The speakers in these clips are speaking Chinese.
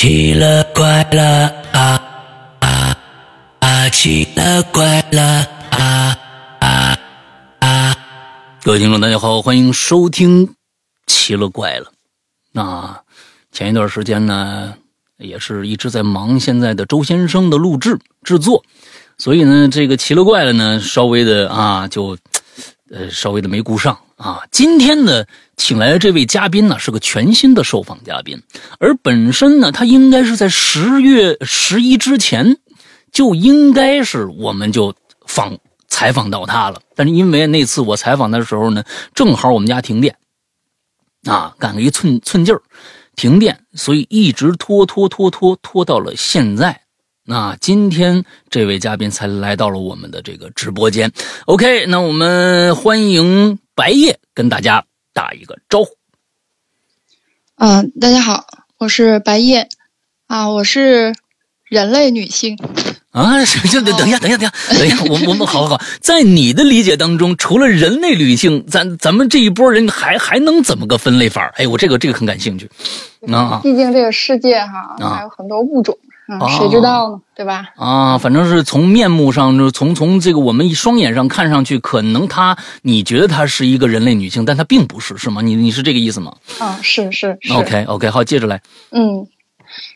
奇了怪了啊啊啊！奇了怪了啊啊啊！各位听众，大家好，欢迎收听《奇了怪了》。那前一段时间呢，也是一直在忙现在的周先生的录制制作，所以呢，这个奇了怪了呢，稍微的啊，就呃稍微的没顾上啊。今天呢，请来的这位嘉宾呢，是个全新的受访嘉宾，而本身呢，他应该是在十月十一之前就应该是我们就访采访到他了，但是因为那次我采访的时候呢，正好我们家停电。啊，赶个一寸寸劲儿，停电，所以一直拖拖拖拖拖到了现在。那今天这位嘉宾才来到了我们的这个直播间。OK，那我们欢迎白夜跟大家打一个招呼。嗯，大家好，我是白夜啊，我是人类女性。啊，就等等一下，等一下，等一下，等一下，我我们好好好，在你的理解当中，除了人类女性，咱咱们这一波人还还能怎么个分类法？哎，我这个这个很感兴趣啊。毕竟这个世界哈还有很多物种啊，谁知道呢？对吧？啊，反正是从面目上，就从从这个我们一双眼上看上去，可能她你觉得她是一个人类女性，但她并不是，是吗？你你是这个意思吗？啊，是是是。OK OK，好，接着来。嗯。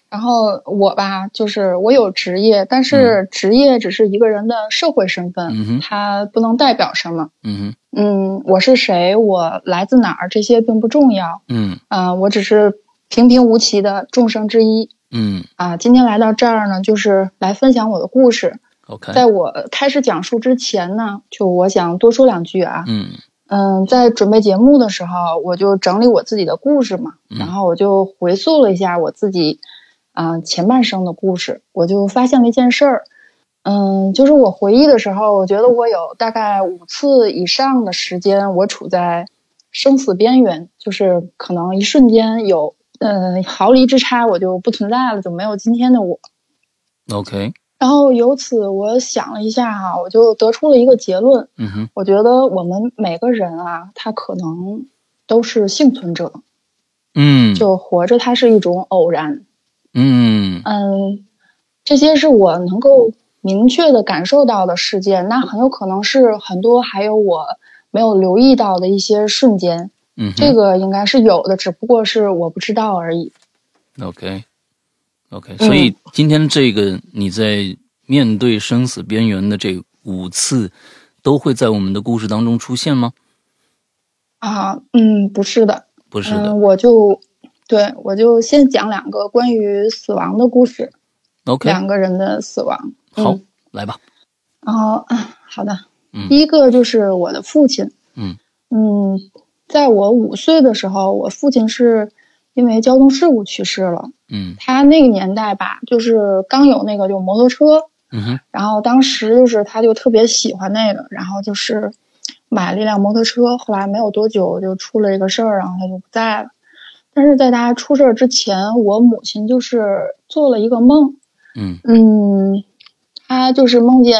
然后我吧，就是我有职业，但是职业只是一个人的社会身份，嗯它不能代表什么。嗯哼嗯，我是谁，我来自哪儿，这些并不重要。嗯啊，我只是平平无奇的众生之一。嗯啊，今天来到这儿呢，就是来分享我的故事。OK，在我开始讲述之前呢，就我想多说两句啊。嗯嗯，在准备节目的时候，我就整理我自己的故事嘛，然后我就回溯了一下我自己。啊，前半生的故事，我就发现了一件事儿，嗯，就是我回忆的时候，我觉得我有大概五次以上的时间，我处在生死边缘，就是可能一瞬间有，嗯，毫厘之差，我就不存在了，就没有今天的我。OK。然后由此我想了一下哈，我就得出了一个结论，嗯哼，我觉得我们每个人啊，他可能都是幸存者，嗯，就活着，它是一种偶然。嗯嗯，这些是我能够明确的感受到的事件，那很有可能是很多还有我没有留意到的一些瞬间。嗯，这个应该是有的，只不过是我不知道而已。OK，OK，所以今天这个你在面对生死边缘的这五次，都会在我们的故事当中出现吗？啊，嗯，不是的，不是的，我就。对，我就先讲两个关于死亡的故事。OK，两个人的死亡。好，来吧。然后，好的。嗯，第一个就是我的父亲。嗯嗯，在我五岁的时候，我父亲是因为交通事故去世了。嗯，他那个年代吧，就是刚有那个就摩托车。嗯。然后当时就是他就特别喜欢那个，然后就是买了一辆摩托车。后来没有多久就出了一个事儿，然后他就不在了。但是在他出事儿之前，我母亲就是做了一个梦，嗯嗯，她就是梦见，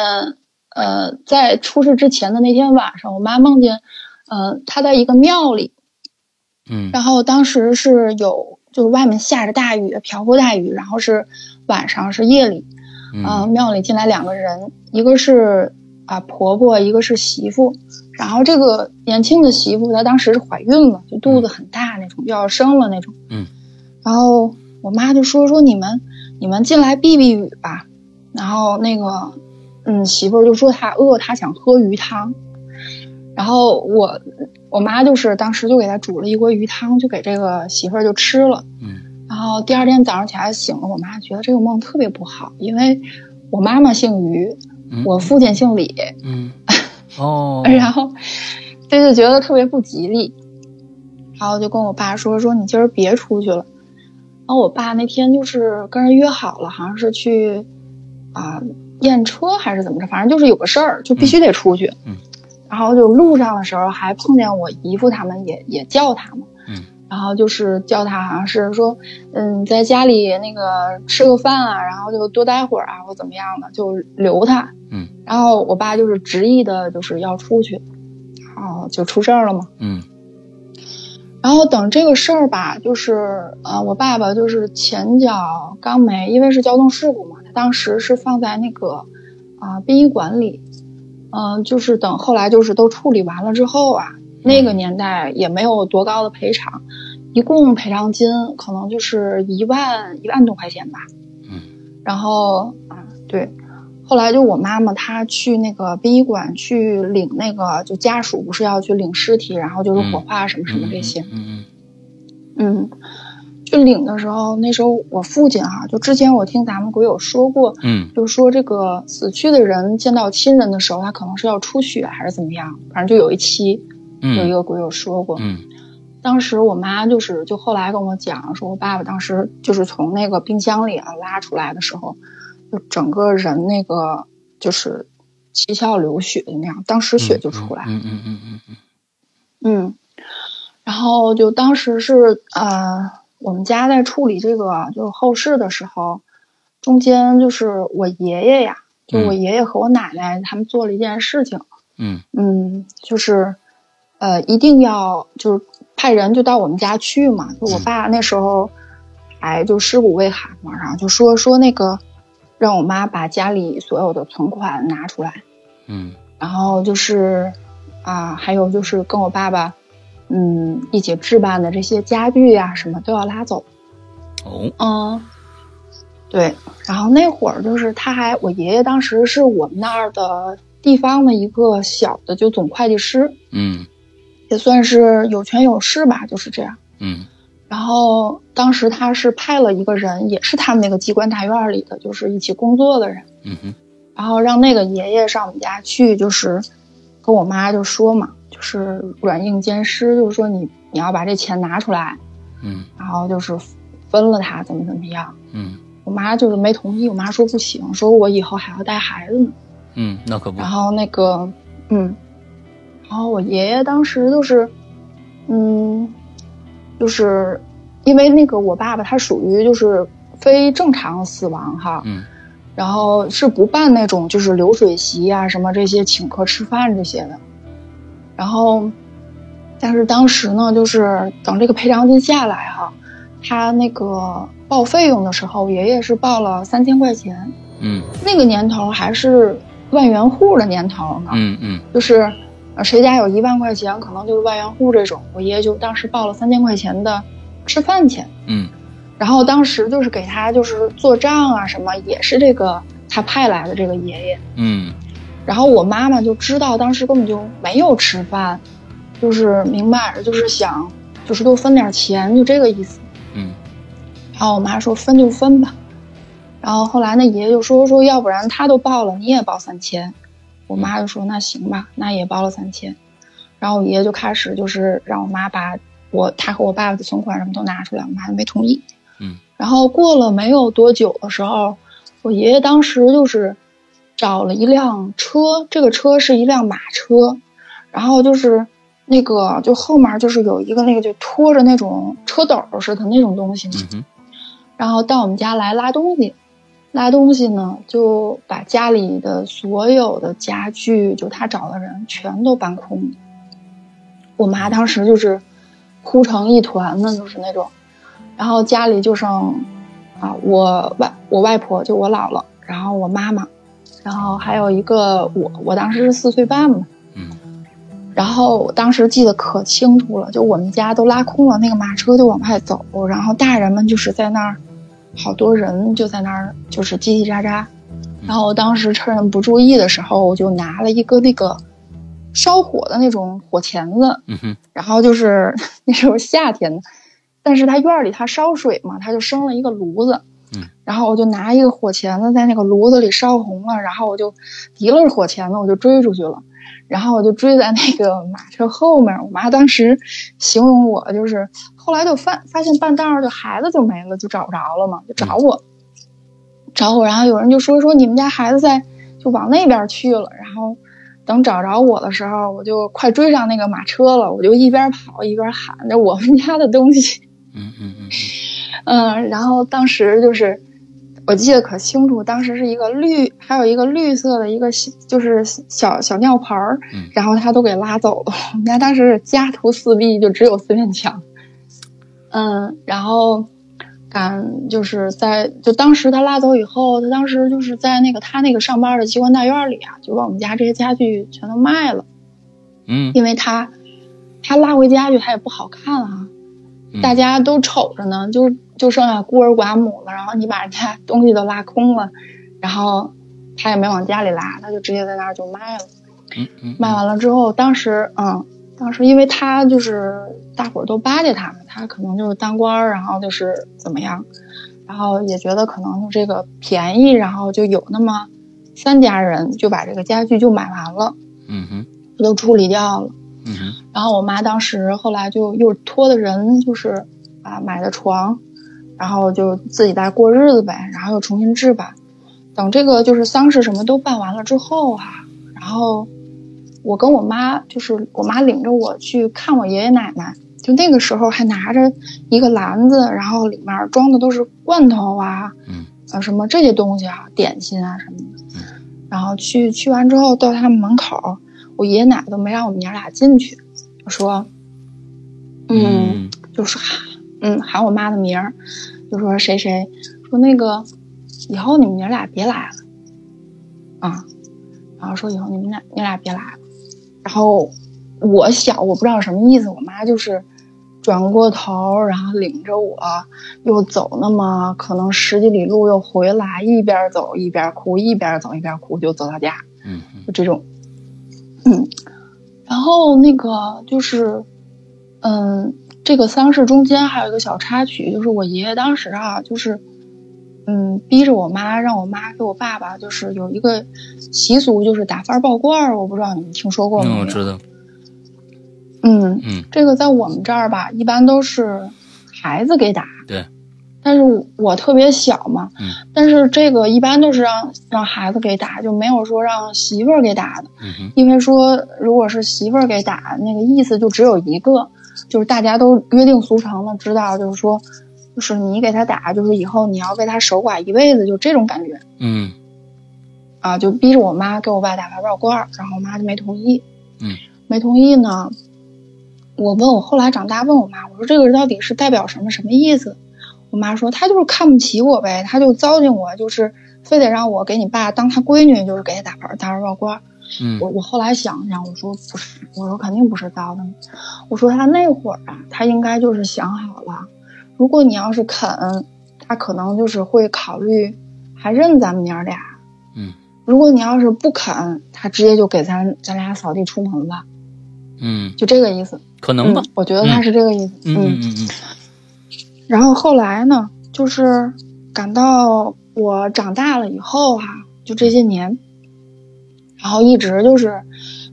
呃，在出事之前的那天晚上，我妈梦见，呃，他在一个庙里，嗯，然后当时是有，就是外面下着大雨，瓢泼大雨，然后是晚上是夜里，嗯，庙里进来两个人，一个是啊婆婆，一个是媳妇。然后这个年轻的媳妇，她当时是怀孕了，就肚子很大那种，要生了那种。嗯。然后我妈就说：“说你们，你们进来避避雨吧。”然后那个，嗯，媳妇就说她饿，她想喝鱼汤。然后我，我妈就是当时就给他煮了一锅鱼汤，就给这个媳妇儿就吃了。嗯。然后第二天早上起来醒了，我妈觉得这个梦特别不好，因为我妈妈姓于，我父亲姓李。嗯。哦，然后这就觉得特别不吉利，然后就跟我爸说说你今儿别出去了。然后我爸那天就是跟人约好了，好像是去啊验车还是怎么着，反正就是有个事儿，就必须得出去。嗯。然后就路上的时候还碰见我姨父他们，也也叫他嘛。嗯。然后就是叫他，好像是说，嗯，在家里那个吃个饭啊，然后就多待会儿啊，或怎么样的，就留他。嗯。然后我爸就是执意的，就是要出去，然后就出事儿了嘛。嗯。然后等这个事儿吧，就是呃，我爸爸就是前脚刚没，因为是交通事故嘛，他当时是放在那个啊、殡仪馆里，嗯、就是等后来就是都处理完了之后啊，那个年代也没有多高的赔偿，一共赔偿金可能就是一万一万多块钱吧。嗯然后啊，对，后来就我妈妈她去那个殡仪馆去领那个，就家属不是要去领尸体，然后就是火化什么什么这些。嗯嗯，去领的时候，那时候我父亲哈、就之前我听咱们鬼友说过，嗯就说这个死去的人见到亲人的时候，他可能是要出血还是怎么样，反正就有一期嗯，有一个鬼友说过。嗯当时我妈就是，就后来跟我讲，说我爸爸当时就是从那个冰箱里啊拉出来的时候，就整个人那个就是七窍流血的那样，当时血就出来了。嗯嗯嗯嗯嗯嗯，然后就当时是呃，我们家在处理这个就是后事的时候，中间就是我爷爷呀，就我嗯。爷爷和我奶奶他们做了一件事情，嗯。嗯，就是呃，一定要就是派人就到我们家去嘛。就我爸那时候还就尸骨未寒嘛，然后就说说那个让我妈把家里所有的存款拿出来，嗯。然后就是啊，还有就是跟我爸爸嗯一起置办的这些家具呀、什么都要拉走。哦嗯，对。然后那会儿就是他还我爷爷当时是我们那儿的地方的一个小的就总会计师。嗯也算是有权有势吧，就是这样。嗯然后当时他是派了一个人，也是他们那个机关大院里的，就是一起工作的人，嗯哼然后让那个爷爷上我们家去，就是跟我妈就说嘛，就是软硬兼施，就是说你你要把这钱拿出来，嗯。然后就是分了他，怎么怎么样。嗯。我妈就是没同意，我妈说不行，说我以后还要带孩子呢。嗯，那可不。然，后那个，嗯，然后我爷爷当时就是，嗯，就是因为那个我爸爸他属于就是非正常死亡哈，嗯。然后是不办那种就是流水席啊什么这些请客吃饭这些的，然后，但是当时呢，就是等这个赔偿金下来哈，他那个报费用的时候，爷爷是报了三千块钱，嗯那个年头还是万元户的年头呢，嗯嗯就是呃谁家有一万块钱，可能就是万元户这种。我爷爷就当时报了三千块钱的吃饭钱，嗯然后当时就是给他就是做账啊什么，也是这个他派来的这个爷爷。嗯然后我妈妈就知道当时根本就没有吃饭，就是明摆着就是想就是多分点钱，就这个意思。嗯然后我妈说分就分吧，然后后来那爷爷就说说要不然他都报了，你也报三千。我妈就说那行吧，那也报了三千。然后我爷爷就开始就是让我妈把我他和我爸爸的存款什么都拿出来，我妈就没同意。嗯然后过了没有多久的时候，我爷爷当时就是找了一辆车，这个车是一辆马车，然后就是那个就后面就是有一个那个就拖着那种车斗似的那种东西，嗯然后到我们家来拉东西，拉东西呢就把家里的所有的家具，就他找的人全都搬空了。我妈当时就是哭成一团的，就是那种，然后家里就剩啊我外我外婆就我姥姥，然后我妈妈，然后还有一个我，我当时是四岁半嘛，嗯然后我当时记得可清楚了，就我们家都拉空了，那个马车就往外走，然后大人们就是在那儿，好多人就在那儿就是叽叽喳喳。然后我当时趁人不注意的时候，我就拿了一个那个烧火的那种火钳子，嗯哼然后就是 那时候夏天，但是他院儿里他烧水嘛，他就生了一个炉子，嗯，然后我就拿一个火钳子在那个炉子里烧红了，然后我就提了火钳子，我就追出去了，然后我就追在那个马车后面。我妈当时形容我就是，后来就发发现半道儿就孩子就没了，就找不着了嘛，就找我，找我，然后有人就说说你们家孩子在就往那边去了，然后。等找着我的时候，我就快追上那个马车了，我就一边跑一边喊着我们家的东西。嗯嗯嗯嗯，然后当时就是我记得可清楚，当时是一个绿，还有一个绿色的一个小就是小小尿盆儿，嗯然后他都给拉走了。我们家当时家徒四壁，就只有四面墙，嗯，然后赶就是在就当时他拉走以后，他当时就是在那个他那个上班的机关大院里啊，就把我们家这些家具全都卖了，嗯。因为他他拉回家具他也不好看啊，嗯。大家都瞅着呢，就就剩下孤儿寡母了，然后你把人家 东西都拉空了，然后他也没往家里拉，他就直接在那儿就卖了。嗯嗯，卖完了之后，当时嗯，当时因为他就是大伙儿都巴结他嘛，他可能就是当官儿，然后就是怎么样，然后也觉得可能就这个便宜，然后就有那么三家人就把这个家具就买完了，嗯哼就都处理掉了。嗯哼然后我妈当时后来就又托的人，就是啊买的床，然后就自己再过日子呗，然后又重新置办。等这个就是丧事什么都办完了之后啊、然后我跟我妈就是我妈领着我去看我爷爷奶奶，就那个时候还拿着一个篮子，然后里面装的都是罐头啊，嗯呃什么这些东西啊，点心啊什么的。然后去去完之后到他们门口，我爷爷奶奶都没让我们娘俩进去，就说，嗯，就是喊，嗯，喊我妈的名儿，就说谁谁，说那个以后你们娘俩别来了，啊，然后说以后你们俩你俩别来了，然后我小我不知道什么意思，我妈就是转过头，然后领着我又走那么可能十几里路又回来，一边走一边哭，一边走一边哭，就走到家，嗯就这种，嗯，然后那个就是，嗯，这个丧事中间还有一个小插曲，就是我爷爷当时啊，就是，嗯，逼着我妈让我妈给我爸爸，就是有一个习俗，就是打翻爆罐儿，我不知道你们听说过嗯，吗？我知道，嗯，嗯这个在我们这儿吧，一般都是孩子给打。对。但是我特别小嘛，嗯但是这个一般都是让让孩子给打，就没有说让媳妇儿给打的。嗯哼因为说，如果是媳妇儿给打，那个意思就只有一个，就是大家都约定俗成的知道，就是说，就是你给他打，就是以后你要为他守寡一辈子，就这种感觉嗯啊，就逼着我妈给我爸打发爆罐儿，然后我妈就没同意。嗯，没同意呢。我问我后来长大问我妈，我说这个到底是代表什么什么意思？我妈说她就是看不起我呗，她就糟践我，就是非得让我给你爸当她闺女，就是给他打牌打发爆罐儿。嗯我我后来想想，我说不是，我说肯定不是糟的。我说他那会儿啊，他应该就是想好了，如果你要是肯，他可能就是会考虑还认咱们娘俩。嗯，如果你要是不肯，他直接就给咱咱俩扫地出门了，嗯，就这个意思。可能吧嗯，，我觉得他是这个意思。嗯嗯嗯嗯然后后来呢，就是感到我长大了以后哈、就这些年，然后一直就是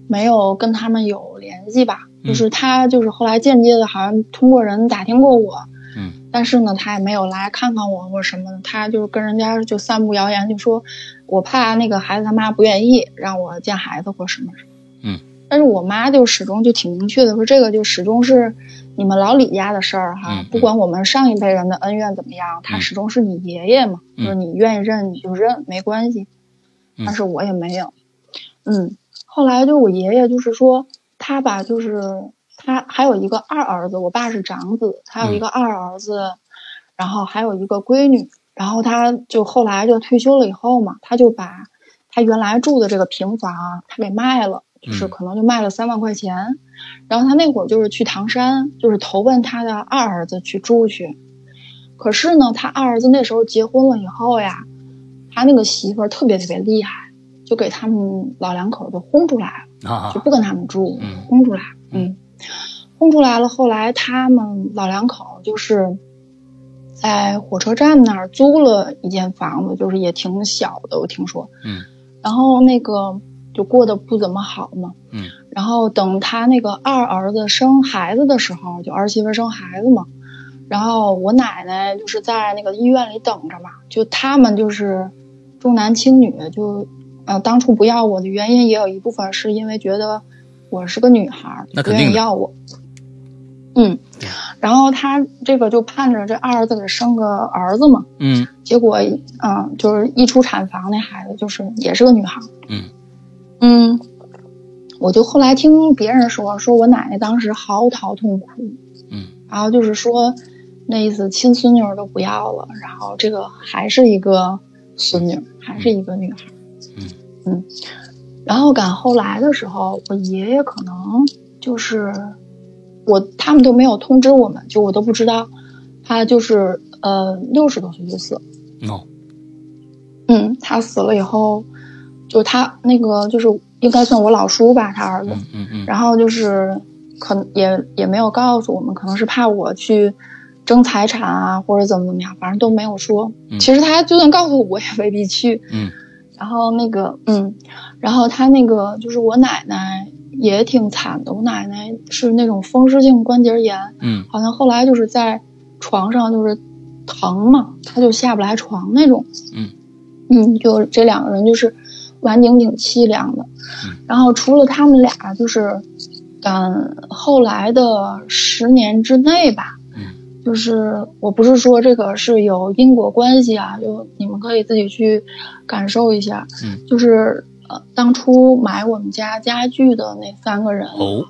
没有跟他们有联系吧。嗯就是他就是后来间接的，好像通过人打听过我，嗯但是呢，他也没有来看看我或什么的。他就是跟人家就散布谣言，就说我怕那个孩子他妈不愿意让我见孩子或什么什么。嗯，但是我妈就始终就挺明确的说，这个就始终是你们老李家的事儿哈嗯，不管我们上一辈人的恩怨怎么样，他嗯始终是你爷爷嘛，嗯就是你愿意认你就认，没关系。嗯但是我也没有，嗯，后来就我爷爷就是说他吧，就是他还有一个二儿子，我爸是长子，他有一个二儿子，然后还有一个闺女，然后他就后来就退休了以后嘛，他就把他原来住的这个平房啊他给卖了，就是嗯可能就卖了三万块钱，然后他那会儿就是去唐山，就是投奔他的二儿子去住去，可是呢，他二儿子那时候结婚了以后呀，他那个媳妇儿特别特别厉害，就给他们老两口就轰出来了。啊就不跟他们住，嗯轰出来，嗯，轰出来了。后来他们老两口就是在火车站那儿租了一间房子，就是也挺小的，我听说，嗯，然后那个就过得不怎么好嘛，嗯，然后等他那个二儿子生孩子的时候，就儿媳妇生孩子嘛，然后我奶奶就是在那个医院里等着嘛，就他们就是重男轻女，就呃当初不要我的原因也有一部分是因为觉得我是个女孩儿，不那肯定的愿意要我。嗯，然后他这个就盼着这二儿子给生个儿子嘛，嗯结果嗯、就是一出产房那孩子就是也是个女孩儿。嗯嗯，我就后来听别人说，说我奶奶当时嚎啕痛哭，嗯然后就是说，那意思亲孙女儿都不要了，然后这个还是一个孙女，还是一个女孩。嗯嗯，然后赶后来的时候，我爷爷可能就是我他们都没有通知我们，就我都不知道，他就是呃六十多岁就死了。哦，嗯，他死了以后，就他那个就是应该算我老叔吧，他儿子。嗯嗯嗯然后就是可能也也没有告诉我们，可能是怕我去争财产啊，或者怎么怎么样，反正都没有说。嗯其实他就算告诉我，我也未必去。嗯然后那个，嗯，然后他那个就是我奶奶也挺惨的，我奶奶是那种风湿性关节炎，嗯好像后来就是在床上就是疼嘛，她就下不来床那种。嗯嗯，就这两个人就是晚景挺凄凉的。嗯然后除了他们俩，就是嗯后来的十年之内吧，嗯就是我不是说这个是有因果关系啊，就你们可以自己去感受一下。嗯，就是呃，当初买我们家家具的那三个人，哦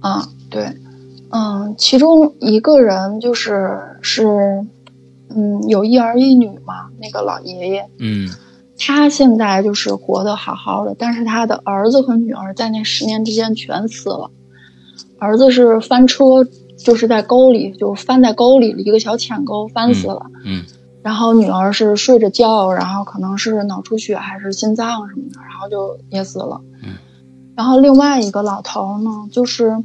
啊，对，嗯，其中一个人就是是，嗯，有一儿一女嘛，那个老爷爷，嗯他现在就是活得好好的，但是他的儿子和女儿在那十年之间全死了。儿子是翻车，就是在沟里，就翻在沟里，一个小浅沟翻死了。嗯然后女儿是睡着觉，然后可能是脑出血还是心脏什么的，然后就也死了。嗯。然后另外一个老头呢，就是，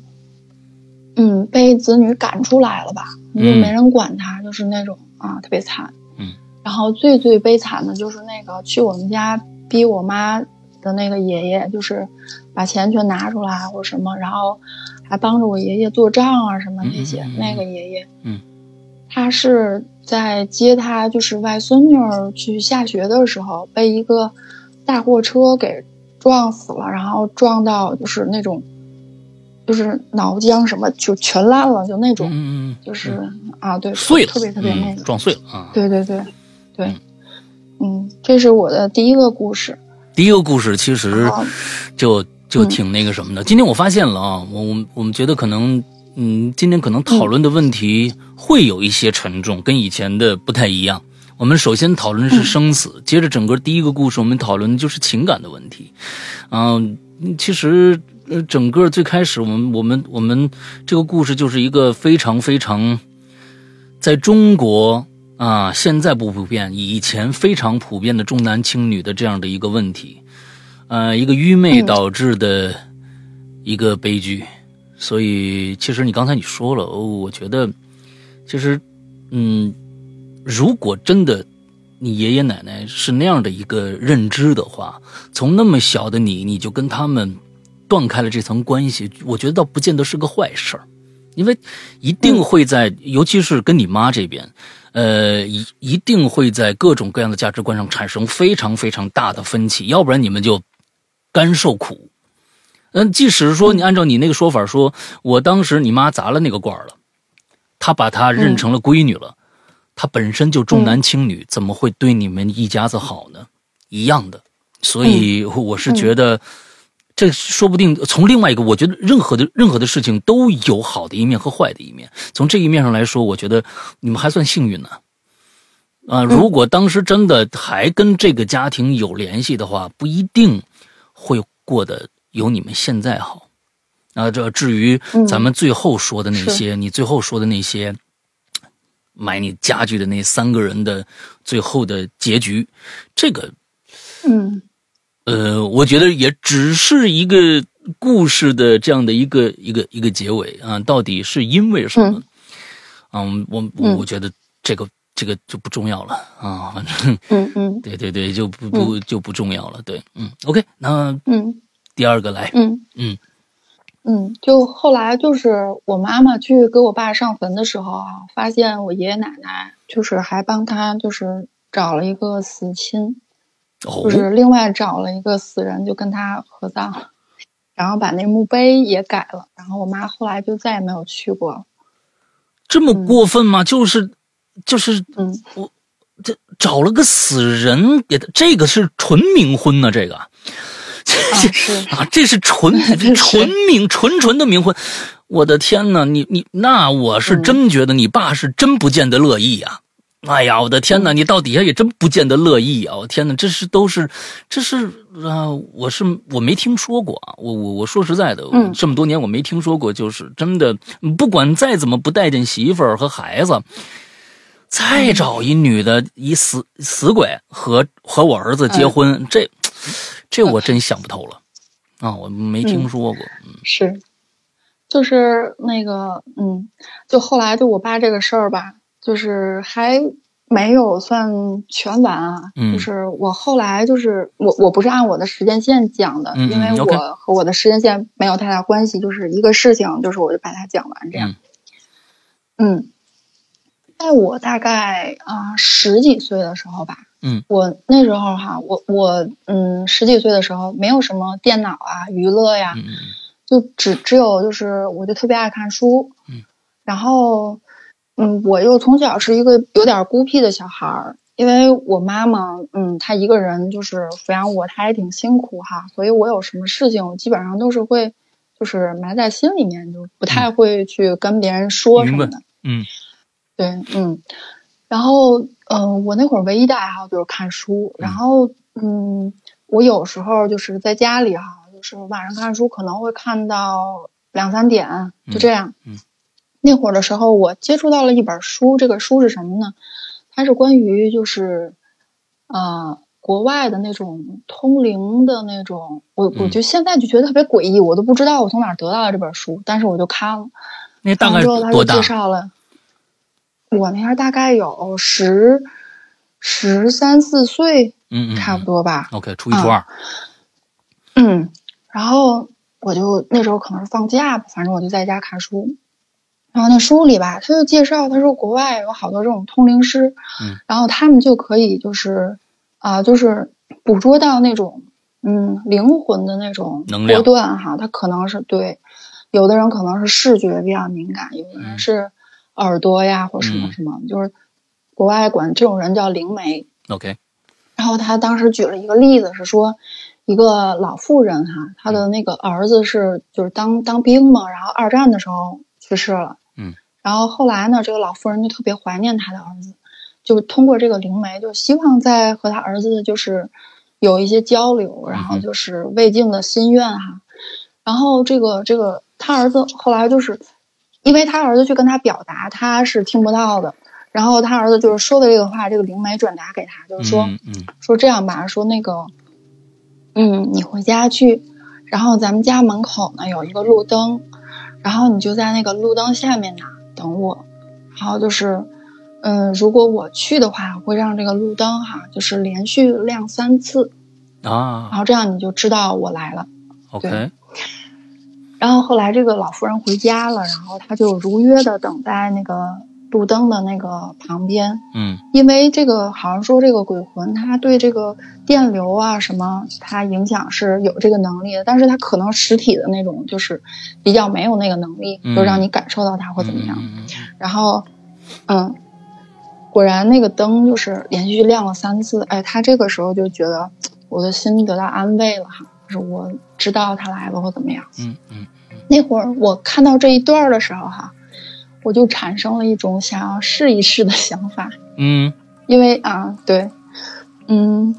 嗯，被子女赶出来了吧，就嗯没人管他，就是那种啊，特别惨。嗯。然后最最悲惨的就是那个去我们家逼我妈的那个爷爷，就是把钱全拿出来或者什么，然后还帮着我爷爷做账啊什么那些。嗯嗯嗯嗯那个爷爷，嗯，他是在接他就是外孙女儿去下学的时候，被一个大货车给撞死了，然后撞到就是那种，就是脑浆什么就全烂了，就那种，嗯嗯就是啊，对，碎了，特别特别那个，嗯撞碎了啊。对对对，对嗯，嗯，这是我的第一个故事。第一个故事其实就就嗯挺那个什么的。今天我发现了啊，我我们我们觉得可能，嗯，今天可能讨论的问题会有一些沉重，跟以前的不太一样。我们首先讨论的是生死，接着整个第一个故事我们讨论的就是情感的问题。嗯、其实呃，整个最开始我们我们我们这个故事就是一个非常非常在中国啊，现在不普遍，以前非常普遍的重男轻女的这样的一个问题，呃，一个愚昧嗯。导致的一个悲剧。所以，其实你刚才你说了，哦，我觉得，其实，嗯，如果真的你爷爷奶奶是那样的一个认知的话，从那么小的你，你就跟他们断开了这层关系，我觉得倒不见得是个坏事儿，因为一定会在，尤其是跟你妈这边，呃，一一定会在各种各样的价值观上产生非常非常大的分歧，要不然你们就干受苦。嗯，即使是说你按照你那个说法说，我当时你妈砸了那个罐儿了，她把她认成了闺女了，她本身就重男轻女，怎么会对你们一家子好呢？一样的，所以我是觉得，这说不定从另外一个，我觉得任何的任何的事情都有好的一面和坏的一面。从这一面上来说，我觉得你们还算幸运呢。啊、如果当时真的还跟这个家庭有联系的话，不一定会过得有你们现在好。啊，这至于嗯。咱们最后说的那些，你最后说的那些买你家具的那三个人的最后的结局，这个嗯。呃，我觉得也只是一个故事的这样的一个一个一个结尾啊，到底是因为什么？嗯，我我觉得这个这个就不重要了啊，反正。嗯嗯。对对对，就不不就不重要了。对，嗯，OK，那嗯。第二个来，嗯。嗯。嗯，就后来就是我妈妈去给我爸上坟的时候啊，发现我爷爷奶奶就是还帮他就是找了一个死亲，哦。就，是另外找了一个死人，就跟他合葬了，然后把那墓碑也改了，然后我妈后来就再也没有去过。了。这么过分吗？就是就是我这找了个死人给他，这个是纯冥婚呢、这个。这是啊，这是纯 纯冥纯纯的冥婚。我的天呐，你你那我是真觉得你爸是真不见得乐意呀、哎呀，我的天呐，你到底下也真不见得乐意啊！我天呐，这是都是，这是啊、我是我没听说过啊！我我我说实在的，嗯这么多年我没听说过，就是真的，不管再怎么不待见媳妇儿和孩子，再找一女的一死死鬼和和我儿子结婚，这这我真想不透了啊！我没听说过，嗯是，就是那个，嗯，就后来就我爸这个事儿吧，就是还没有算全完啊。嗯就是我后来就是我我不是按我的时间线讲的，因为我和我的时间线没有太大关系，就是一个事情，就是我就把它讲完这样。嗯，在我大概啊、十几岁的时候吧，嗯，我那时候哈，我我嗯十几岁的时候没有什么电脑啊、娱乐呀，嗯就只只有就是我就特别爱看书，嗯，然后嗯，我又从小是一个有点孤僻的小孩儿，因为我妈妈嗯，她一个人就是抚养我，她也挺辛苦哈，所以我有什么事情我基本上都是会就是埋在心里面，就不太会去跟别人说什么的。嗯对，嗯，然后嗯、呃我那会儿唯一的爱好就是看书，然后嗯，我有时候就是在家里哈，就是晚上看书可能会看到两三点，就这样。嗯嗯那会儿的时候，我接触到了一本书，这个书是什么呢？它是关于就是呃国外的那种通灵的那种，我我嗯就现在就觉得特别诡异，我都不知道我从哪儿得到的这本书，但是我就看了。那大概然后他多大就介？绍了，我那样大概有十十三四岁，嗯嗯，差不多吧。OK，初一初二，嗯，然后我就那时候可能是放假吧，反正我就在家看书。然后那书里吧，他就介绍，他说国外有好多这种通灵师，嗯，然后他们就可以就是啊、就是捕捉到那种嗯灵魂的那种波段哈，他可能是对，有的人可能是视觉比较敏感，有的人嗯。是耳朵呀或什么嗯。什么，就是国外管这种人叫灵媒。OK，然后他当时举了一个例子，是说一个老妇人哈，她的那个儿子是就是当当兵嘛，然后二战的时候去世了，嗯，然后后来呢，这个老妇人就特别怀念她的儿子，就通过这个灵媒，就希望在和他儿子就是有一些交流，然后就是未尽的心愿哈。然后这个这个他儿子后来就是，因为他儿子去跟他表达，他是听不到的。然后他儿子就是说的这个话，这个灵媒转达给他，就是说，嗯嗯说这样吧，说那个，嗯，你回家去，然后咱们家门口呢有一个路灯，然后你就在那个路灯下面呢等我，然后就是，嗯，如果我去的话，会让这个路灯哈，就是连续亮三次啊，然啊后这样你就知道我来了。，OK，然后后来这个老妇人回家了，然后她就如约的等在那个路灯的那个旁边，嗯因为这个好像说这个鬼魂它对这个电流啊什么，它影响是有这个能力的，但是它可能实体的那种就是比较没有那个能力，嗯就让你感受到它或怎么样。然后，嗯，果然那个灯就是连续亮了三次，哎，他这个时候就觉得我的心得到安慰了哈，就是我知道他来了或怎么样。嗯嗯那会儿我看到这一段的时候哈，我就产生了一种想要试一试的想法。嗯因为啊，对，嗯，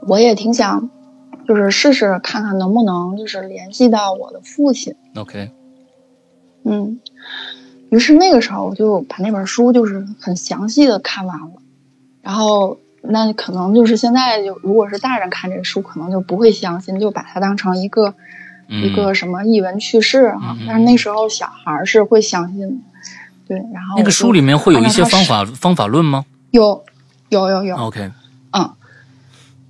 我也挺想，就是试试看看能不能就是联系到我的父亲，嗯，OK，嗯，于是那个时候我就把那本书就是很详细的看完了，然后那可能就是现在就如果是大人看这个书，可能就不会相信，就把它当成一个、嗯。一个什么译文趣事哈、嗯嗯但是那时候小孩儿是会相信的，对，然后那个书里面会有一些方法方法论吗？有有有有，？OK，嗯，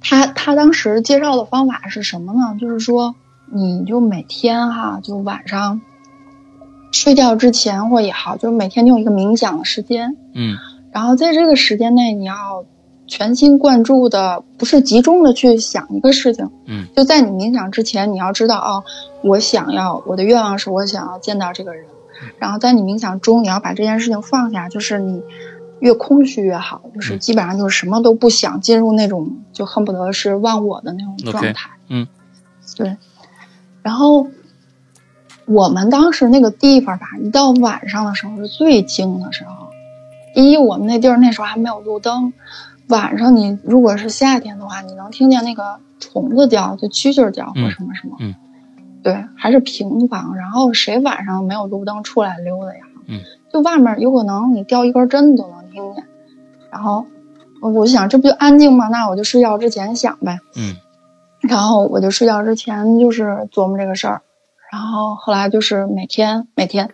他他当时介绍的方法是什么呢？就是说，你就每天哈，就晚上睡觉之前或也好，就是每天你有一个冥想的时间，嗯。然后在这个时间内，你要全心贯注的，不是集中的去想一个事情，嗯，就在你冥想之前，你要知道哦，我想要我的愿望是我想要见到这个人，然后在你冥想中，你要把这件事情放下，就是你越空虚越好，就是嗯基本上就是什么都不想，进入那种就恨不得是忘我的那种状态。嗯，对。然后我们当时那个地方吧，一到晚上的时候是最静的时候。第一，我们那地儿那时候还没有路灯，晚上你如果是夏天的话，你能听见那个虫子叫，就蛐蛐叫或什么什么。嗯。对，还是平房，然后谁晚上没有路灯出来溜达呀？嗯。就外面有可能你掉一根针都能听见，然后我就想这不就安静吗？那我就睡觉之前想呗。嗯。然后我就睡觉之前就是琢磨这个事儿，然后后来就是每天每天，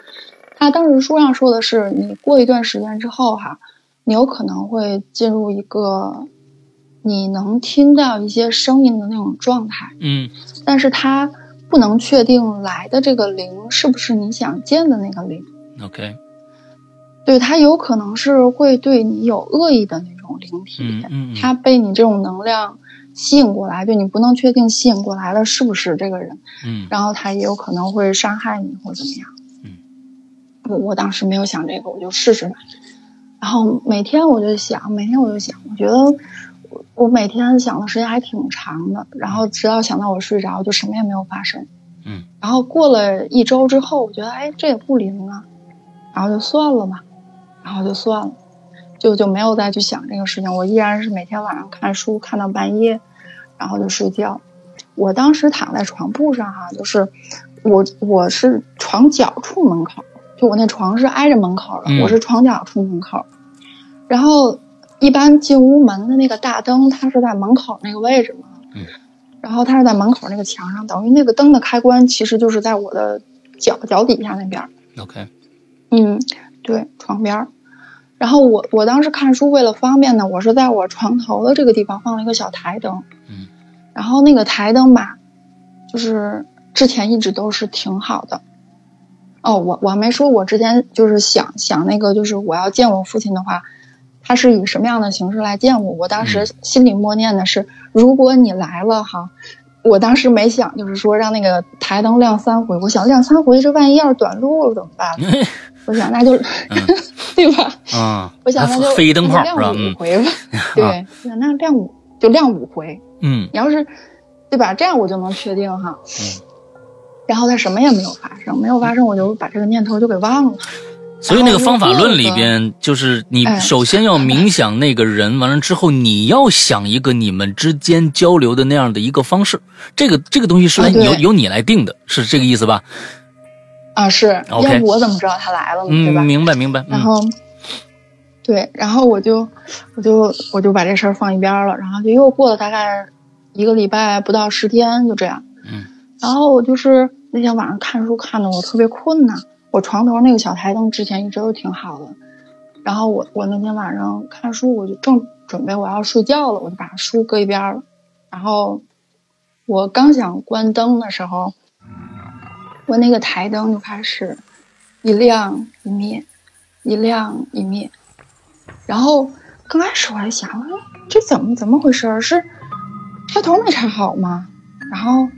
他当时书上说的是，你过一段时间之后哈，你有可能会进入一个你能听到一些声音的那种状态。嗯。但是他不能确定来的这个灵是不是你想见的那个灵。OK。对他有可能是会对你有恶意的那种灵体，嗯嗯，他被你这种能量。吸引过来，就你不能确定吸引过来了是不是这个人，嗯，然后他也有可能会伤害你或怎么样，嗯，我我当时没有想这个，我就试试吧。然后每天我就想，每天我就想，我觉得我我每天想的时间还挺长的，然后直到想到我睡着，就什么也没有发生，嗯，然后过了一周之后，我觉得哎这也不灵啊，然后就算了吧，然后就算了，就就没有再去想这个事情。我依然是每天晚上看书看到半夜。然后就睡觉，我当时躺在床铺上哈，就是我我是床脚处门口，就我那床是挨着门口的，我是床角出门口。然后一般进屋门的那个大灯，它是在门口那个位置嘛，嗯，然后它是在门口那个墙上，等于那个灯的开关其实就是在我的脚脚底下那边。OK，嗯，对，床边儿。然后我我当时看书为了方便呢，我是在我床头的这个地方放了一个小台灯。嗯然后那个台灯吧，就是之前一直都是挺好的。哦，我我还没说，我之前就是想想那个，就是我要见我父亲的话，他是以什么样的形式来见我？我当时心里默念的是，如果你来了哈，我当时没想就是说让那个台灯亮三回，我想亮三回，这万一要是短路了怎么办？我想那就 对吧？啊，我想那就飞灯泡亮五回吧。对，那亮五就亮五回。嗯，你要是，对吧？这样我就能确定哈。嗯。然后他什么也没有发生，没有发生，我就把这个念头就给忘了。所以那个方法论里边，就是你首先要冥想那个人，完了之后你要想一个你们之间交流的那样的一个方式。这个这个东西是由由你来定的，是这个意思吧？啊，是。要不我怎么知道他来了呢？对吧？明白明白。然后，对，然后我就我就我就把这事儿放一边了，然后就又过了大概一个礼拜不到十天，就这样。嗯。然后我就是那天晚上看书看的我特别困呐。我床头那个小台灯之前一直都挺好的，然后我我那天晚上看书，我就正准备我要睡觉了，我就把书搁一边了。然后我刚想关灯的时候，我那个台灯就开始一亮一灭，一亮一灭。然后刚开始我还想，这怎么怎么回事？是插头没插好吗？然后。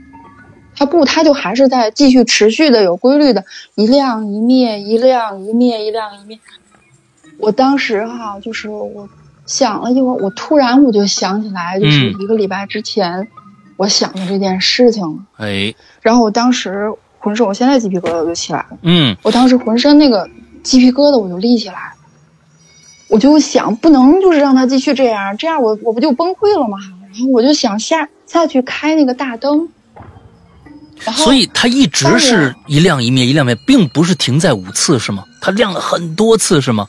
它不，它就还是在继续持续的有规律的，一亮一灭，一亮一灭，一亮一灭。我当时哈，就是我想了一会儿，我突然我就想起来，就是一个礼拜之前我想的这件事情了。哎，然后我当时浑身，我现在鸡皮疙瘩就起来了。嗯，我当时浑身那个鸡皮疙瘩我就立起来，我就想不能就是让它继续这样，这样我我不就崩溃了吗？然后我就想下下去开那个大灯。所以它一直是一亮一灭一亮灭，并不是停在五次是吗？它亮了很多次是吗？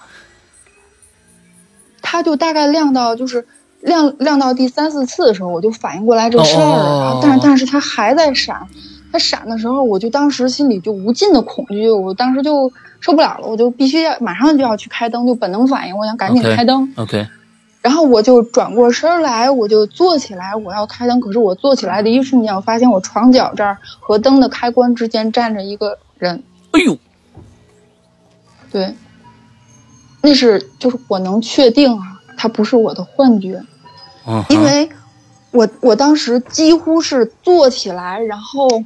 它就大概亮到就是亮亮到第三四次的时候，我就反应过来这事儿了。但是但是它还在闪，它闪的时候，我就当时心里就无尽的恐惧，我当时就受不了了，我就必须要马上就要去开灯，就本能反应，我想赶紧开灯。OK。然后我就转过身来，我就坐起来，我要开灯。可是我坐起来的一瞬间，我发现我床角这儿和灯的开关之间站着一个人。哎呦，对，那是就是我能确定啊，他不是我的幻觉，因为我我当时几乎是坐起来，然后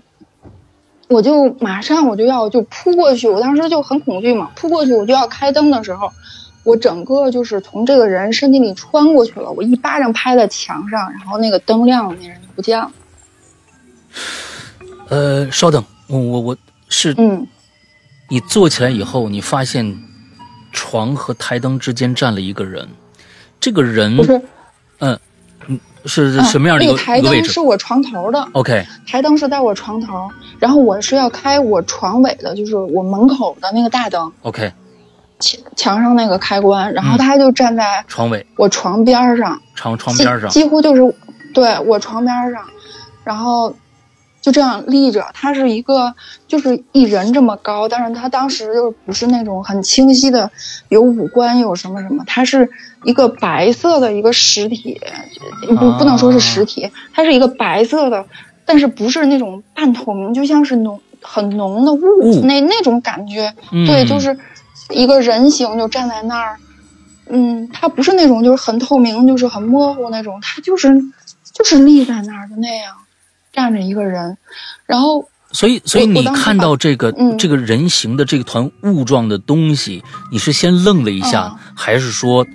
我就马上我就要就扑过去，我当时就很恐惧嘛，扑过去我就要开灯的时候。我整个就是从这个人身体里穿过去了，我一巴掌拍在墙上，然后那个灯亮了，那人就不见了。呃，稍等，我我我是嗯，你坐起来以后，你发现床和台灯之间站了一个人，这个人不是，嗯嗯是嗯什么样的一个那个台灯是我床头的，？OK 台灯是在我床头，然后我是要开我床尾的，就是我门口的那个大灯，OK，墙墙上那个开关，然后嗯他就站在床尾我床边儿上，床床边上几几乎就是对我床边儿上，然后就这样立着。他是一个就是一人这么高，但是他当时就不是那种很清晰的有五官有什么什么，他是一个白色的一个实体，不不能说是实体，它是一个白色的，但是不是那种半透明，就像是浓很浓的雾雾那那种感觉。嗯对，就是一个人形就站在那儿，嗯，他不是那种就是很透明，就是很模糊那种，他就是就是立在那儿的那样，站着一个人，然后所以，所以你看到这个、嗯这个人形的这个团雾状的东西，你是先愣了一下，嗯还是说，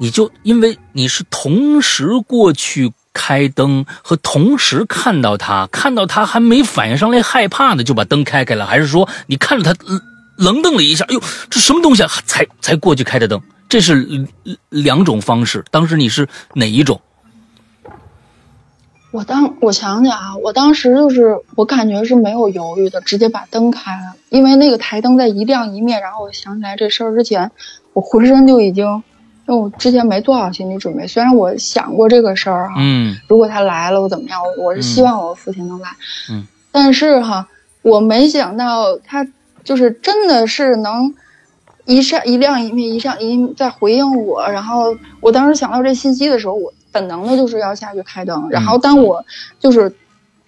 你就因为你是同时过去开灯和同时看到他，看到他还没反应上来害怕呢，就把灯开开了，还是说你看着他呃愣瞪了一下，哎呦，这什么东西啊？才才过去开的灯，这是呃两种方式。当时你是哪一种？我当我想想啊，我当时就是我感觉是没有犹豫的，直接把灯开了，因为那个台灯在一亮一灭，然后我想起来这事儿之前，我浑身就已经，因为我之前没做好心理准备，虽然我想过这个事儿哈，嗯如果他来了我怎么样，我我是希望我父亲能来，嗯，但是哈，我没想到他就是真的是能。一闪一亮一灭，一闪一灭在回应我，然后我当时想到这信息的时候，我本能的就是要下去开灯，然后当我就是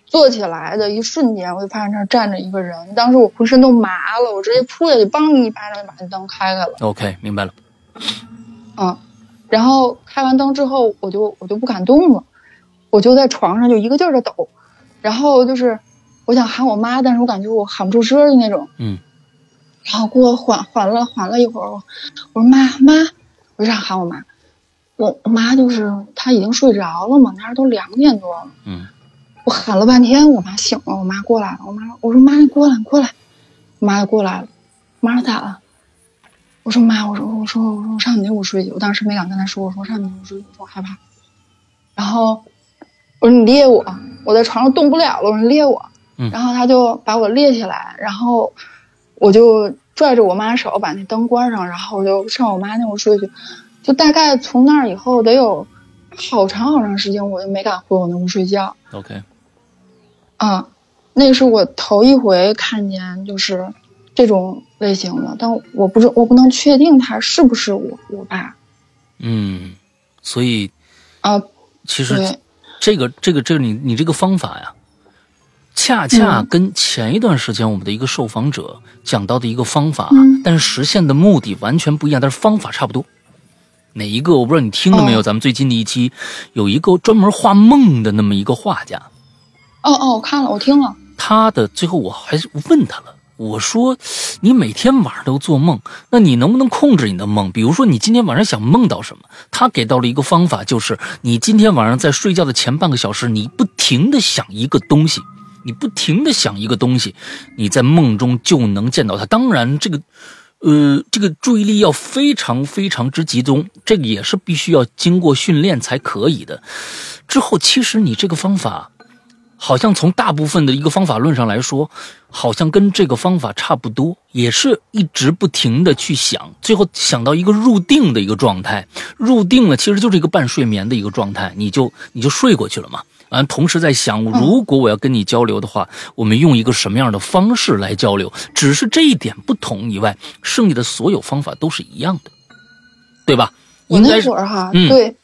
坐起来的一瞬间，我就发现那儿站着一个人，当时我浑身都麻了，我直接扑下去，梆一巴掌就把那灯开开了，，OK，明白了。嗯，然后开完灯之后，我就我就不敢动了，我就在床上就一个劲儿的抖，然后就是我想喊我妈，但是我感觉我喊不出声儿的那种，嗯，然后给我缓缓了缓了一会儿，我我说妈妈，我就想喊我妈，我我妈就是她已经睡着了嘛，那时候都两点多了，嗯。我喊了半天，我妈醒了，我妈过来了，我妈我说妈你过来你过来，我妈就过来了，我妈说咋了？我说妈，我说我说我说我上你那屋睡去，我当时没敢跟她说，我说我上你那屋睡去，我说我害怕，然后我说你列我，我在床上动不了了，我说你列我，嗯然后他就把我列起来，然后我就拽着我妈手把那灯关上，然后我就上我妈那屋睡去，就大概从那儿以后得有好长好长时间，我就没敢回我那屋睡觉。，OK，啊，那是我头一回看见就是这种类型的，但我不是我不能确定他是不是我我爸嗯，所以啊。其实对，这个这个这个你你这个方法呀，恰恰嗯跟前一段时间我们的一个受访者讲到的一个方法，嗯但是实现的目的完全不一样，但是方法差不多。哪一个我不知道你听了没有？哦咱们最近的一期有一个专门画梦的那么一个画家，哦哦，我看了，我听了，他的最后我还是问他了，我说你每天晚上都做梦，那你能不能控制你的梦？比如说你今天晚上想梦到什么，他给到了一个方法，就是你今天晚上在睡觉的前半个小时，你不停的想一个东西，你不停的想一个东西，你在梦中就能见到它。当然，这个。呃，这个注意力要非常非常之集中，这个也是必须要经过训练才可以的。之后，其实你这个方法，好像从大部分的一个方法论上来说，好像跟这个方法差不多，也是一直不停的去想，最后想到一个入定的一个状态。入定了，其实就是一个半睡眠的一个状态，你就你就睡过去了嘛。完，同时在想，如果我要跟你交流的话，我们用一个什么样的方式来交流？只是这一点不同以外，剩下的所有方法都是一样的，对吧？我那会儿哈，嗯对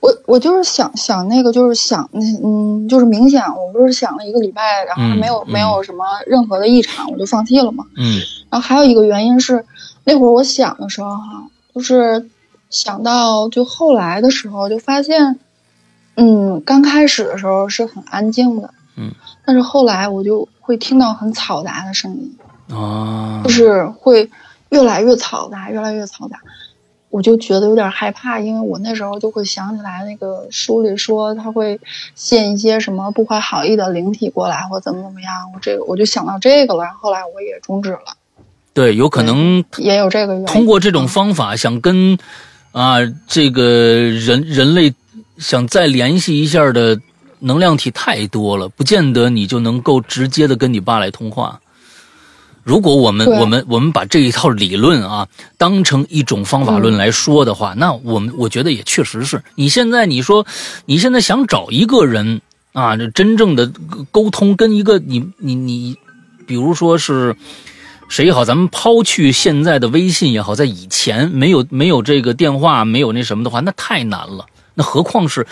我我就是想想那个，就是想那嗯，就是冥想，我不是想了一个礼拜，然后还没有、嗯没有什么任何的异常，我就放弃了嘛。嗯然后还有一个原因是，那会儿我想的时候哈，就是想到就后来的时候，就发现，嗯，刚开始的时候是很安静的，嗯，但是后来我就会听到很嘈杂的声音，啊就，是会越来越嘈杂，越来越嘈杂。我就觉得有点害怕，因为我那时候就会想起来那个书里说他会现一些什么不怀好意的灵体过来，或怎么怎么样，我这个我就想到这个了，后来我也终止了。对，有可能也有这个原因。通过这种方法想跟啊这个人人类想再联系一下的能量体太多了，不见得你就能够直接的跟你爸来通话。如果我们我们我们把这一套理论啊当成一种方法论来说的话，那我们我觉得也确实是。你现在你说你现在想找一个人啊，这真正的沟通跟一个你你你，比如说是谁也好，咱们抛去现在的微信也好，在以前没有没有这个电话没有那什么的话，那太难了，那何况是。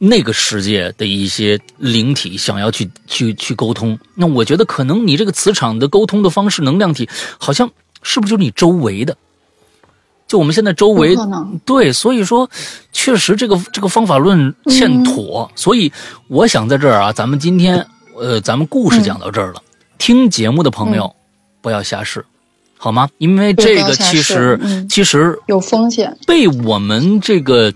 那个世界的一些灵体想要去去去沟通，那我觉得可能你这个磁场的沟通的方式，能量体好像是不是就是你周围的？就我们现在周围对，所以说确实这个这个方法论欠妥，所以我想在这儿啊，咱们今天呃，咱们故事讲到这儿了，听节目的朋友、不要瞎试，好吗？因为这个其实、嗯其实有风险。被我们这个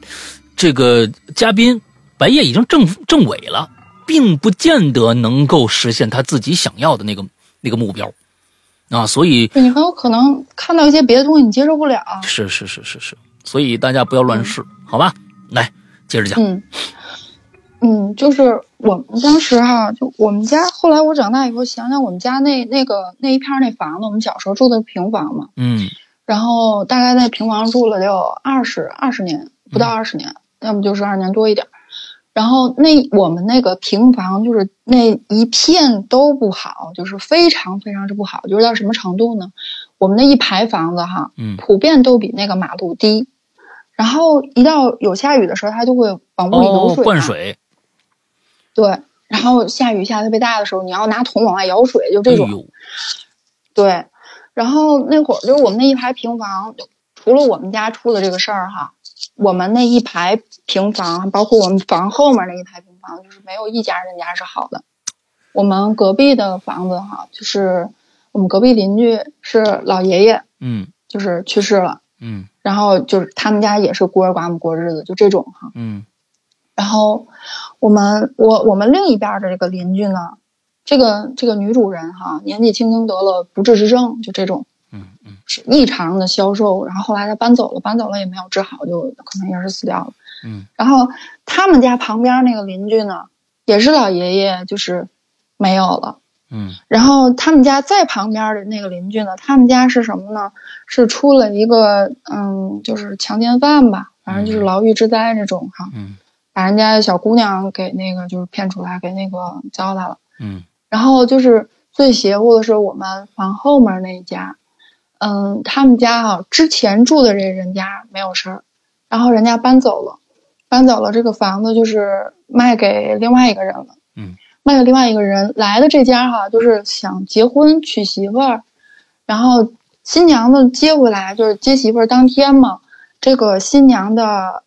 这个嘉宾白夜已经正正伪了，并不见得能够实现他自己想要的那个那个目标。啊，所以你很有可能看到一些别的东西你接受不了。是是是是是，所以大家不要乱试，好吧？来接着讲，嗯。嗯，就是我们当时哈，就我们家后来我长大以后想想，我们家那那个那一片那房子，我们小时候住的平房嘛，嗯。然后大概在平房住了得有二十二十年，不到二十年，要么就是二年多一点儿。然后那我们那个平房就是那一片都不好，就是非常非常之不好，就是到什么程度呢？我们那一排房子哈，嗯普遍都比那个马路低。然后一到有下雨的时候，它就会往屋里流哦水、，灌水，对，然后下雨下特别大的时候，你要拿桶往外舀水，就这种。对，然后那会儿就是我们那一排平房，除了我们家出了这个事儿哈，我们那一排平房，包括我们房后面那一排平房，就是没有一家人家是好的。我们隔壁的房子哈，就是我们隔壁邻居是老爷爷，嗯。就是去世了，嗯。然后就是他们家也是孤儿寡母过日子，就这种哈。嗯。然后我们我我们另一边的这个邻居呢，这个这个女主人哈，年纪轻轻得了不治之症，就这种嗯嗯是异常的消瘦，然后后来他搬走了，搬走了也没有治好，就可能也是死掉了。嗯然后他们家旁边那个邻居呢，也是老爷爷，就是没有了。嗯然后他们家再旁边的那个邻居呢，他们家是什么呢？是出了一个嗯，就是强奸犯吧，反正就是牢狱之灾这种哈。嗯把人家小姑娘给那个就是骗出来，给那个糟蹋了。嗯然后就是最邪乎的是我们房后面那一家，嗯，他们家哈、之前住的这人家没有事儿，然后人家搬走了，搬走了这个房子就是卖给另外一个人了。嗯，卖给另外一个人来的这家哈、就是想结婚娶媳妇儿，然后新娘子接回来就是接媳妇儿当天嘛，这个新娘的，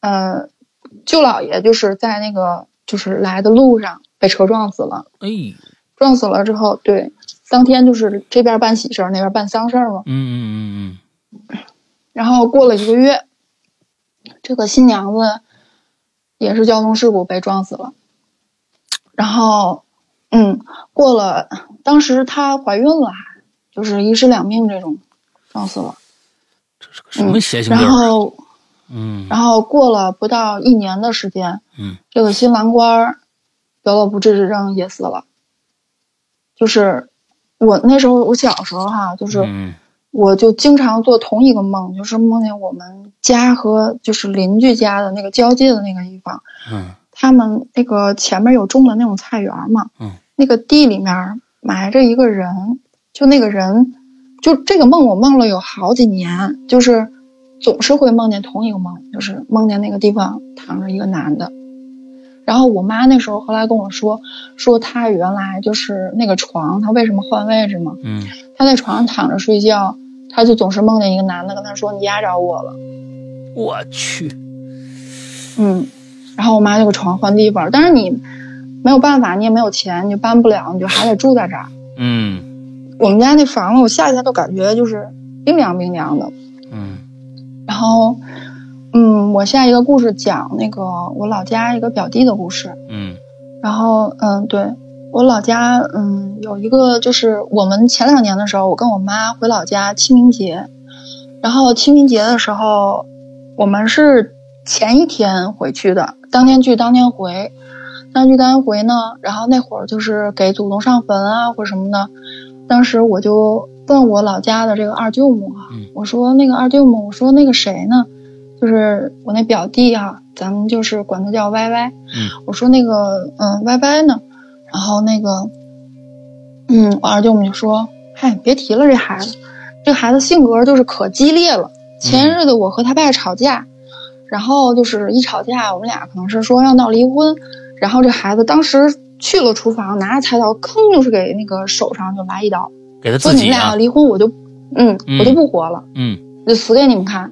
呃，舅姥爷就是在那个就是来的路上被车撞死了。哎呦撞死了之后，对，当天就是这边办喜事儿，那边办丧事儿嘛。嗯嗯嗯然后过了一个月，这个新娘子也是交通事故被撞死了。然后，嗯，过了，当时她怀孕了，就是一尸两命这种，撞死了。这是个什么邪性地然？后，嗯然后过了不到一年的时间，嗯这个新郎官得了不治之症也死了。就是我那时候我小时候哈，就是嗯我就经常做同一个梦，就是梦见我们家和就是邻居家的那个交界的那个地方，嗯他们那个前面有种的那种菜园嘛，嗯，那个地里面埋着一个人，就那个人，就这个梦我梦了有好几年，就是总是会梦见同一个梦，就是梦见那个地方躺着一个男的。然后我妈那时候后来跟我说，说她原来就是那个床，她为什么换位置嘛？嗯她在床上躺着睡觉，她就总是梦见一个男的跟她说：“你压着我了。”我去，嗯，然后我妈就给床换地方，但是你没有办法，你也没有钱，你就搬不了，你就还得住在这儿。嗯我们家那房子，我夏天都感觉就是冰凉冰凉的。嗯然后，嗯，我下一个故事讲那个我老家一个表弟的故事。嗯。然后，嗯，对我老家，嗯，有一个就是我们前两年的时候，我跟我妈回老家清明节，然后清明节的时候，我们是前一天回去的，当天去当天回，当天去当天回呢，然后那会儿就是给祖宗上坟啊或什么的，当时我就问我老家的这个二舅母啊，嗯。我说那个二舅母，我说那个谁呢，就是我那表弟啊，咱们就是管他叫歪歪。嗯我说那个嗯歪歪呢，然后那个嗯我二舅母就说，嗨，别提了这孩子，这孩子性格就是可激烈了。前日子我和他爸吵架，然后就是一吵架，我们俩可能是说要闹离婚，然后这孩子当时去了厨房，拿着菜刀，吭就是给那个手上就来一刀，给他说自己啊你们俩要，离婚，我就嗯嗯我就不活了。嗯就死给你们看。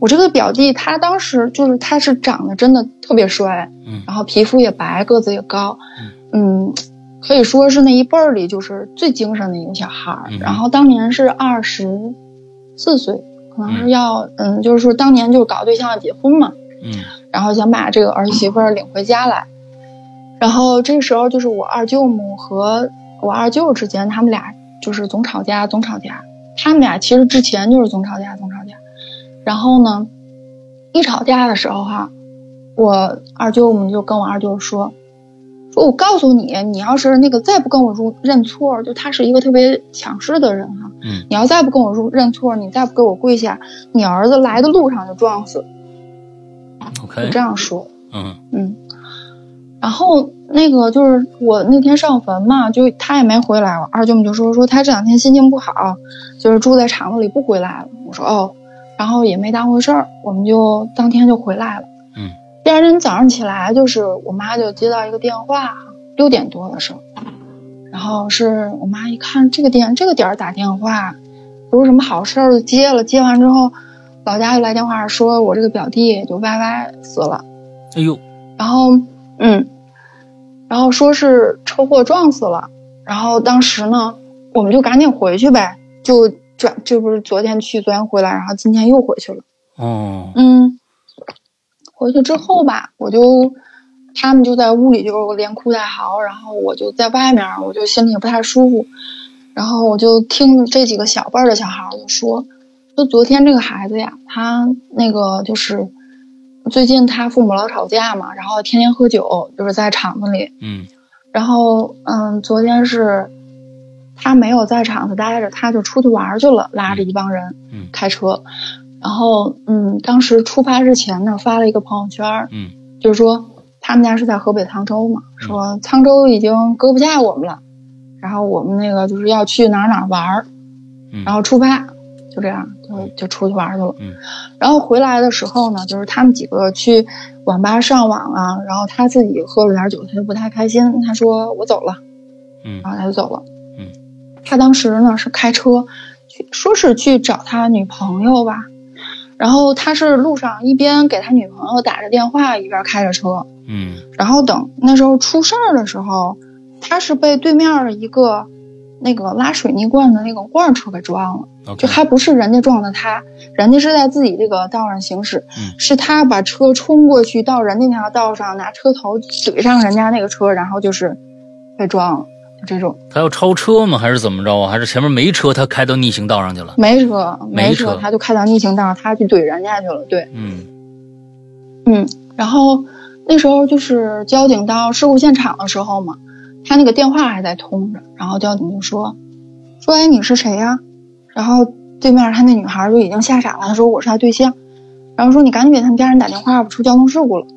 我这个表弟他当时就是他是长得真的特别帅，嗯然后皮肤也白，个子也高，嗯，可以说是那一辈儿里就是最精神的一个小孩儿。嗯然后当年是二十四岁，可能是要嗯，就是说当年就是搞对象要结婚嘛，嗯然后想把这个儿媳妇儿领回家来。然后这时候就是我二舅母和我二舅之间，他们俩就是总吵架，总吵架。他们俩其实之前就是总吵架，总吵架。然后呢，一吵架的时候哈，我二舅母就跟我二舅说，说我告诉你，你要是那个再不跟我认认错，就他是一个特别强势的人哈，嗯你要再不跟我认认错，你再不给我跪下，你儿子来的路上就撞死，就，OK，这样说。嗯嗯，然后那个就是我那天上坟嘛，就他也没回来，我二舅母就说说他这两天心情不好，就是住在厂子里不回来了。我说哦，然后也没当回事儿，我们就当天就回来了。嗯，第二天早上起来，就是我妈就接到一个电话，六点多的时候，然后是我妈一看这个点这个点儿打电话，不是什么好事儿，就接了。接完之后，老家就来电话说我这个表弟就歪歪死了。哎呦，然后，嗯，然后说是车祸撞死了。然后当时呢，我们就赶紧回去呗，就转，这不是昨天去，昨天回来，然后今天又回去了。哦，嗯，回去之后吧，我就他们就在屋里就连哭带嚎，然后我就在外面，我就心里也不太舒服。然后我就听这几个小辈儿的小孩儿就说，说昨天这个孩子呀，他那个就是最近他父母老吵架嘛，然后天天喝酒，就是在厂子里。嗯然后嗯，昨天是他没有在厂子待着，他就出去玩去了，拉着一帮人嗯开车。然后嗯，当时出发之前呢，发了一个朋友圈，嗯就是说他们家是在河北沧州嘛，说沧州已经搁不下我们了，然后我们那个就是要去哪儿哪儿玩然后出发，就这样就就出去玩去了。嗯然后回来的时候呢，就是他们几个去网吧上网啊，然后他自己喝了点酒，他就不太开心，他说我走了，嗯然后他就走了。嗯，他当时呢是开车去，说是去找他女朋友吧，然后他是路上一边给他女朋友打着电话，一边开着车，嗯。然后等那时候出事儿的时候，他是被对面的一个那个拉水泥罐的那个罐车给撞了。就还不是人家撞的他，人家是在自己这个道上行驶，嗯。是他把车冲过去到人家那条道上，拿车头怼上人家那个车，然后就是被撞了，就这种他要超车吗？还是怎么着啊？还是前面没车，他开到逆行道上去了？没车没车车，他就开到逆行道上，他去怼人家去了，对。嗯嗯，然后那时候就是交警到事故现场的时候嘛，他那个电话还在通着，然后交警就说说哎你是谁呀、然后对面他那女孩就已经吓傻了，她说我是他对象，然后说你赶紧给他们家人打电话吧，出交通事故了。嗯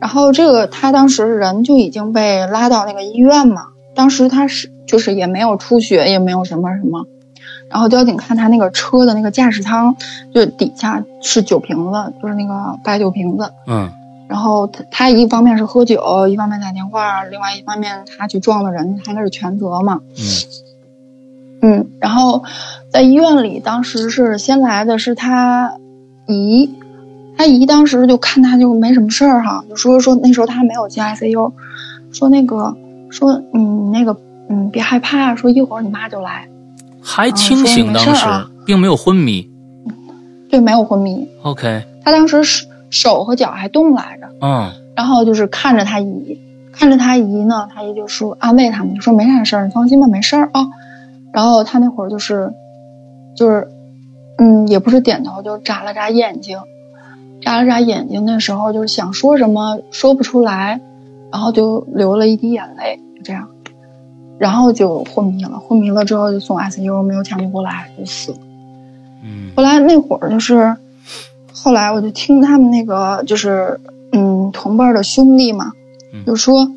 然后这个他当时人就已经被拉到那个医院嘛，当时他是就是也没有出血，也没有什么什么。然后交警看他那个车的那个驾驶舱，就底下是酒瓶子，就是那个白酒瓶子。嗯然后他他一方面是喝酒，一方面打电话，另外一方面他去撞了人，他那是全责嘛。嗯嗯，然后在医院里，当时是先来的是他姨，他姨当时就看他就没什么事儿哈，就说说那时候他还没有进 ICU，说那个说你那个嗯别害怕，说一会儿你妈就来。还清醒，当时并没有昏迷。对，没有昏迷。OK，他当时手手和脚还动来着，嗯然后就是看着他姨，看着他姨呢，他姨就说安慰他们，就说没啥事儿，你放心吧，没事儿啊。然后他那会儿就是，就是，嗯，也不是点头，就眨了眨眼睛，眨了眨眼睛。那时候就是想说什么说不出来，然后就流了一滴眼泪，就这样，然后就昏迷了。昏迷了之后就送 ICU，没有抢救过来就死了。嗯后来那会儿就是，后来我就听他们那个就是嗯同辈儿的兄弟嘛，嗯就说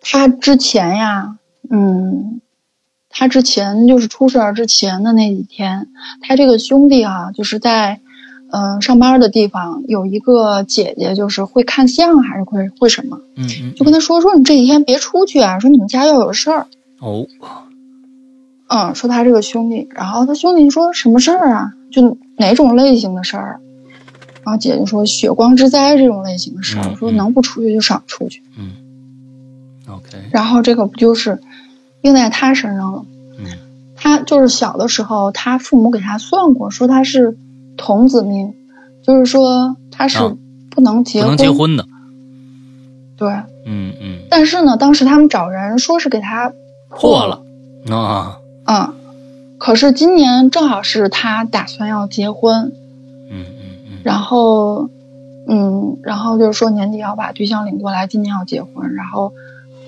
他之前呀，嗯，他之前就是出事儿之前的那几天，他这个兄弟啊，就是在嗯、呃上班的地方有一个姐姐，就是会看相还是会会什么，嗯嗯，就跟他说说你这几天别出去啊，说你们家要有事儿。哦，嗯，说他这个兄弟，然后他兄弟说什么事儿啊？就哪种类型的事儿？然后姐姐说血光之灾这种类型的事儿，嗯说嗯能不出去就少出去。嗯，OK，然后这个不就是应在他身上了？嗯他就是小的时候，他父母给他算过，说他是童子命，就是说他是啊。不能结婚。不能结婚。的，对，嗯嗯，但是呢，当时他们找人说是给他破了，啊，嗯，可是今年正好是他打算要结婚，嗯嗯嗯，然后，嗯，然后就是说年底要把对象领过来，今年要结婚，然后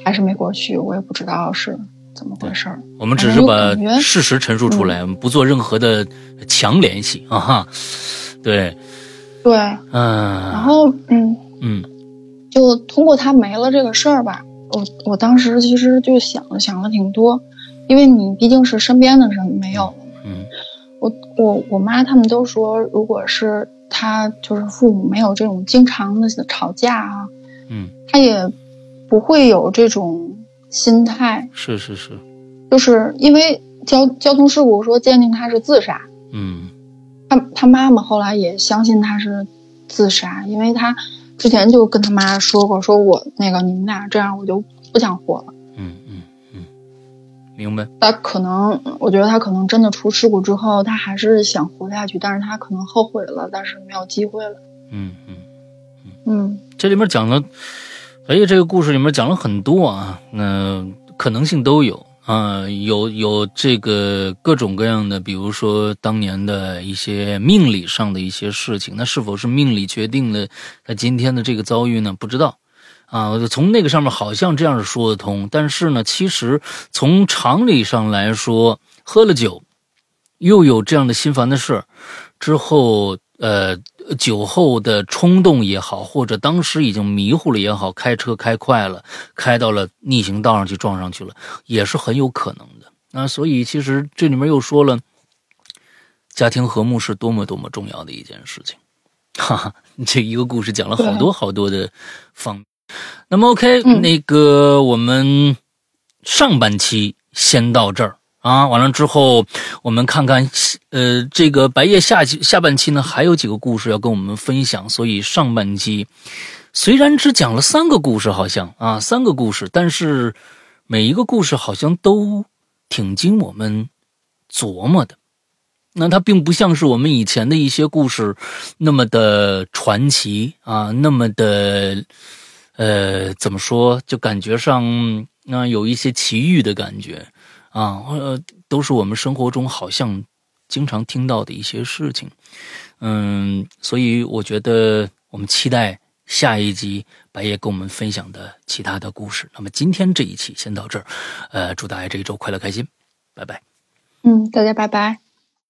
还是没过去，我也不知道是怎么回事儿。我们只是哎把事实陈述出来，我们不做任何的强联系啊哈，对，对，嗯，然后嗯，嗯。就通过他没了这个事儿吧，我我当时其实就想了想了挺多，因为你毕竟是身边的人没有了嘛。嗯。我我我妈他们都说，如果是他就是父母没有这种经常的吵架啊，嗯，他也不会有这种心态，是是是，就是因为交交通事故说鉴定他是自杀，嗯。他他妈妈后来也相信他是自杀，因为他之前就跟他妈说过，说我那个你们俩这样我就不想活了。嗯嗯嗯，明白，他可能，我觉得他可能真的出事故之后，他还是想活下去，但是他可能后悔了，但是没有机会了。嗯嗯。嗯。这里面讲了，哎呀，这个故事里面讲了很多啊，那可能性都有啊，有有这个各种各样的，比如说当年的一些命理上的一些事情，那是否是命理决定了他今天的这个遭遇呢？不知道。啊，从那个上面好像这样是说得通，但是呢，其实从常理上来说，喝了酒，又有这样的心烦的事，之后，呃，酒后的冲动也好，或者当时已经迷糊了也好，开车开快了，开到了逆行道上去撞上去了，也是很有可能的。那所以其实这里面又说了，家庭和睦是多么多么重要的一件事情。哈哈，这一个故事讲了好多好多的方面。那么 OK，、嗯那个我们上半期先到这儿啊，完了之后我们看看，呃，这个白夜下下半期呢还有几个故事要跟我们分享，所以上半期虽然只讲了三个故事，好像啊三个故事，但是每一个故事好像都挺经我们琢磨的。那它并不像是我们以前的一些故事那么的传奇啊，那么的。呃，怎么说？就感觉上那、有一些奇遇的感觉啊，呃，都是我们生活中好像经常听到的一些事情。嗯，所以我觉得我们期待下一集白夜跟我们分享的其他的故事。那么今天这一期先到这儿，呃，祝大家这一周快乐开心，拜拜。嗯，大家拜拜。